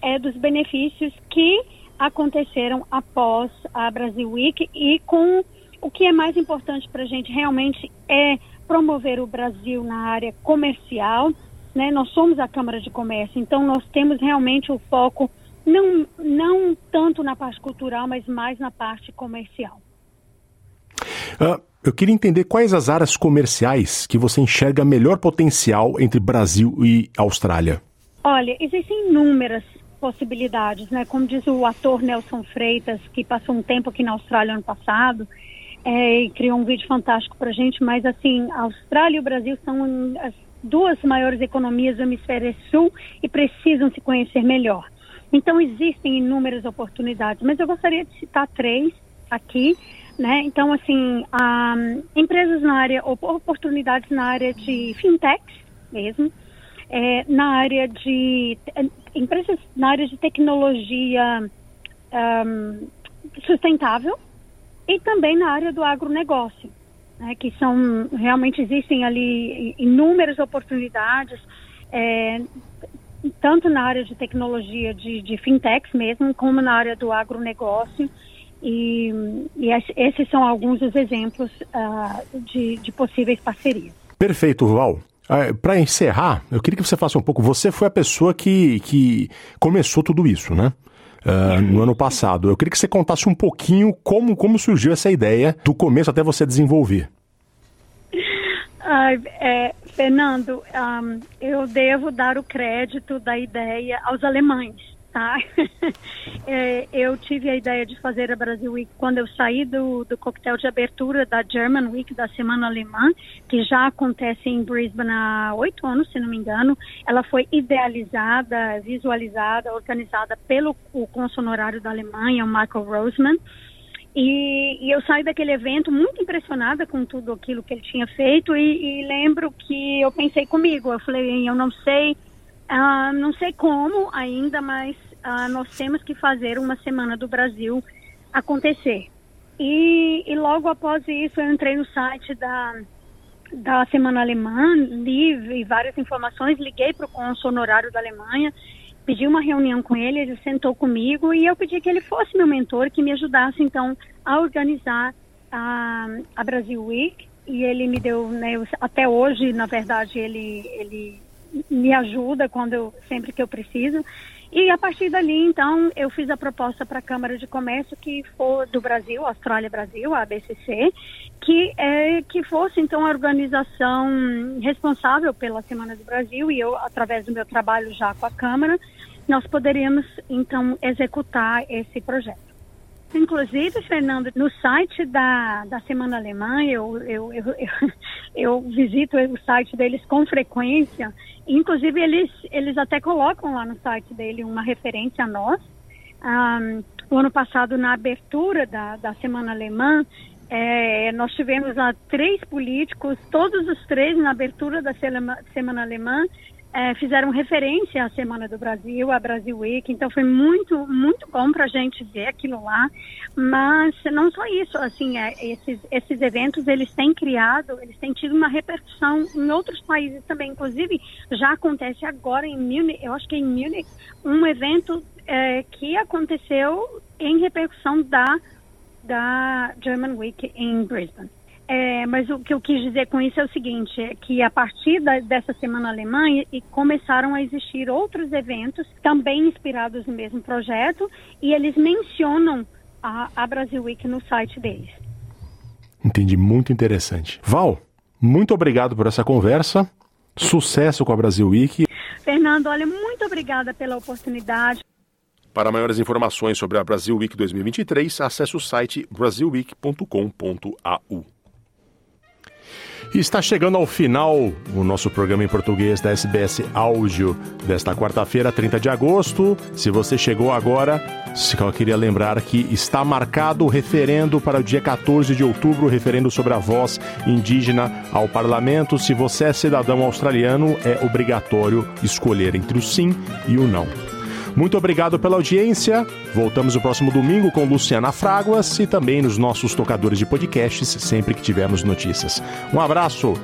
é dos benefícios que aconteceram após a Brasil Week e com o que é mais importante para a gente realmente é promover o Brasil na área comercial. Né? Nós somos a Câmara de Comércio, então nós temos realmente o foco não, não tanto na parte cultural, mas mais na parte comercial. Uh, eu queria entender quais as áreas comerciais que você enxerga melhor potencial entre Brasil e Austrália. Olha, existem inúmeras possibilidades, né? Como diz o ator Nelson Freitas, que passou um tempo aqui na Austrália ano passado, é, e criou um vídeo fantástico para gente, mas assim, a Austrália e o Brasil são as duas maiores economias do hemisfério sul e precisam se conhecer melhor. Então existem inúmeras oportunidades, mas eu gostaria de citar três aqui, né? Então assim, empresas na área, oportunidades na área de fintech mesmo, é, na área de empresas na área de tecnologia um, sustentável e também na área do agronegócio, né, que são realmente existem ali inúmeras oportunidades, é, tanto na área de tecnologia de, de fintechs mesmo, como na área do agronegócio. E, e esses são alguns dos exemplos uh, de, de possíveis parcerias. Perfeito, Val. Ah, Para encerrar, eu queria que você faça um pouco. Você foi a pessoa que, que começou tudo isso, né? Ah, no ano passado. Eu queria que você contasse um pouquinho como, como surgiu essa ideia, do começo até você desenvolver. Ai, é, Fernando, ahm, eu devo dar o crédito da ideia aos alemães, tá? É, eu tive a ideia de fazer a Brasil Week quando eu saí do, do coquetel de abertura da German Week, da Semana Alemã, que já acontece em Brisbane há oito anos, se não me engano. Ela foi idealizada, visualizada, organizada pelo o honorário da Alemanha, o Michael Roseman. E, e eu saí daquele evento muito impressionada com tudo aquilo que ele tinha feito e, e lembro que eu pensei comigo, eu falei, eu não sei, ah, não sei como ainda, mas ah, nós temos que fazer uma semana do Brasil acontecer. E, e logo após isso eu entrei no site da da Semana Alemã, li várias informações, liguei para o cônsul honorário da Alemanha pedi uma reunião com ele, ele sentou comigo e eu pedi que ele fosse meu mentor, que me ajudasse então a organizar a, a Brasil Week e ele me deu, né, até hoje, na verdade, ele ele me ajuda quando eu, sempre que eu preciso. E a partir dali, então, eu fiz a proposta para a Câmara de Comércio que for do Brasil, Austrália Brasil, a ABCC, que é que fosse então a organização responsável pela Semana do Brasil e eu, através do meu trabalho já com a Câmara, nós poderíamos então executar esse projeto. Inclusive, Fernando, no site da, da Semana Alemã, eu, eu, eu, eu, visito o site deles com frequência. Inclusive, eles, eles até colocam lá no site dele uma referência a nós. O ano passado, na abertura da, da Semana Alemã, eh, nós tivemos lá três políticos, todos os três na abertura da Semana Alemã, eh, fizeram referência à Semana do Brasil, à Brasil Week, então foi muito, muito bom para a gente ver aquilo lá, mas não só isso, assim, é, esses, esses eventos, eles têm criado, eles têm tido uma repercussão em outros países também, inclusive já acontece agora em Munich, eu acho que é em Munich, um evento eh, que aconteceu em repercussão da, da German Week em Brisbane. É, mas o que eu quis dizer com isso é o seguinte, é que a partir da- dessa semana alemã e, e começaram a existir outros eventos também inspirados no mesmo projeto e eles mencionam a, a Brasil Week no site deles. Entendi, muito interessante. Val, muito obrigado por essa conversa. Sucesso com a Brasil Week. Fernando, olha, muito obrigada pela oportunidade. Para maiores informações sobre a Brasil Week 2023, acesse o site brasilweek.com.au. Está chegando ao final o nosso programa em português da SBS Áudio desta quarta-feira, 30 de agosto. Se você chegou agora, só queria lembrar que está marcado o referendo para o dia 14 de outubro, o referendo sobre a voz indígena ao parlamento. Se você é cidadão australiano, é obrigatório escolher entre o sim e o não. Muito obrigado pela audiência. Voltamos no próximo domingo com Luciana Fraguas e também nos nossos tocadores de podcasts sempre que tivermos notícias. Um abraço.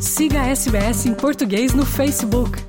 Siga a SBS em português no Facebook.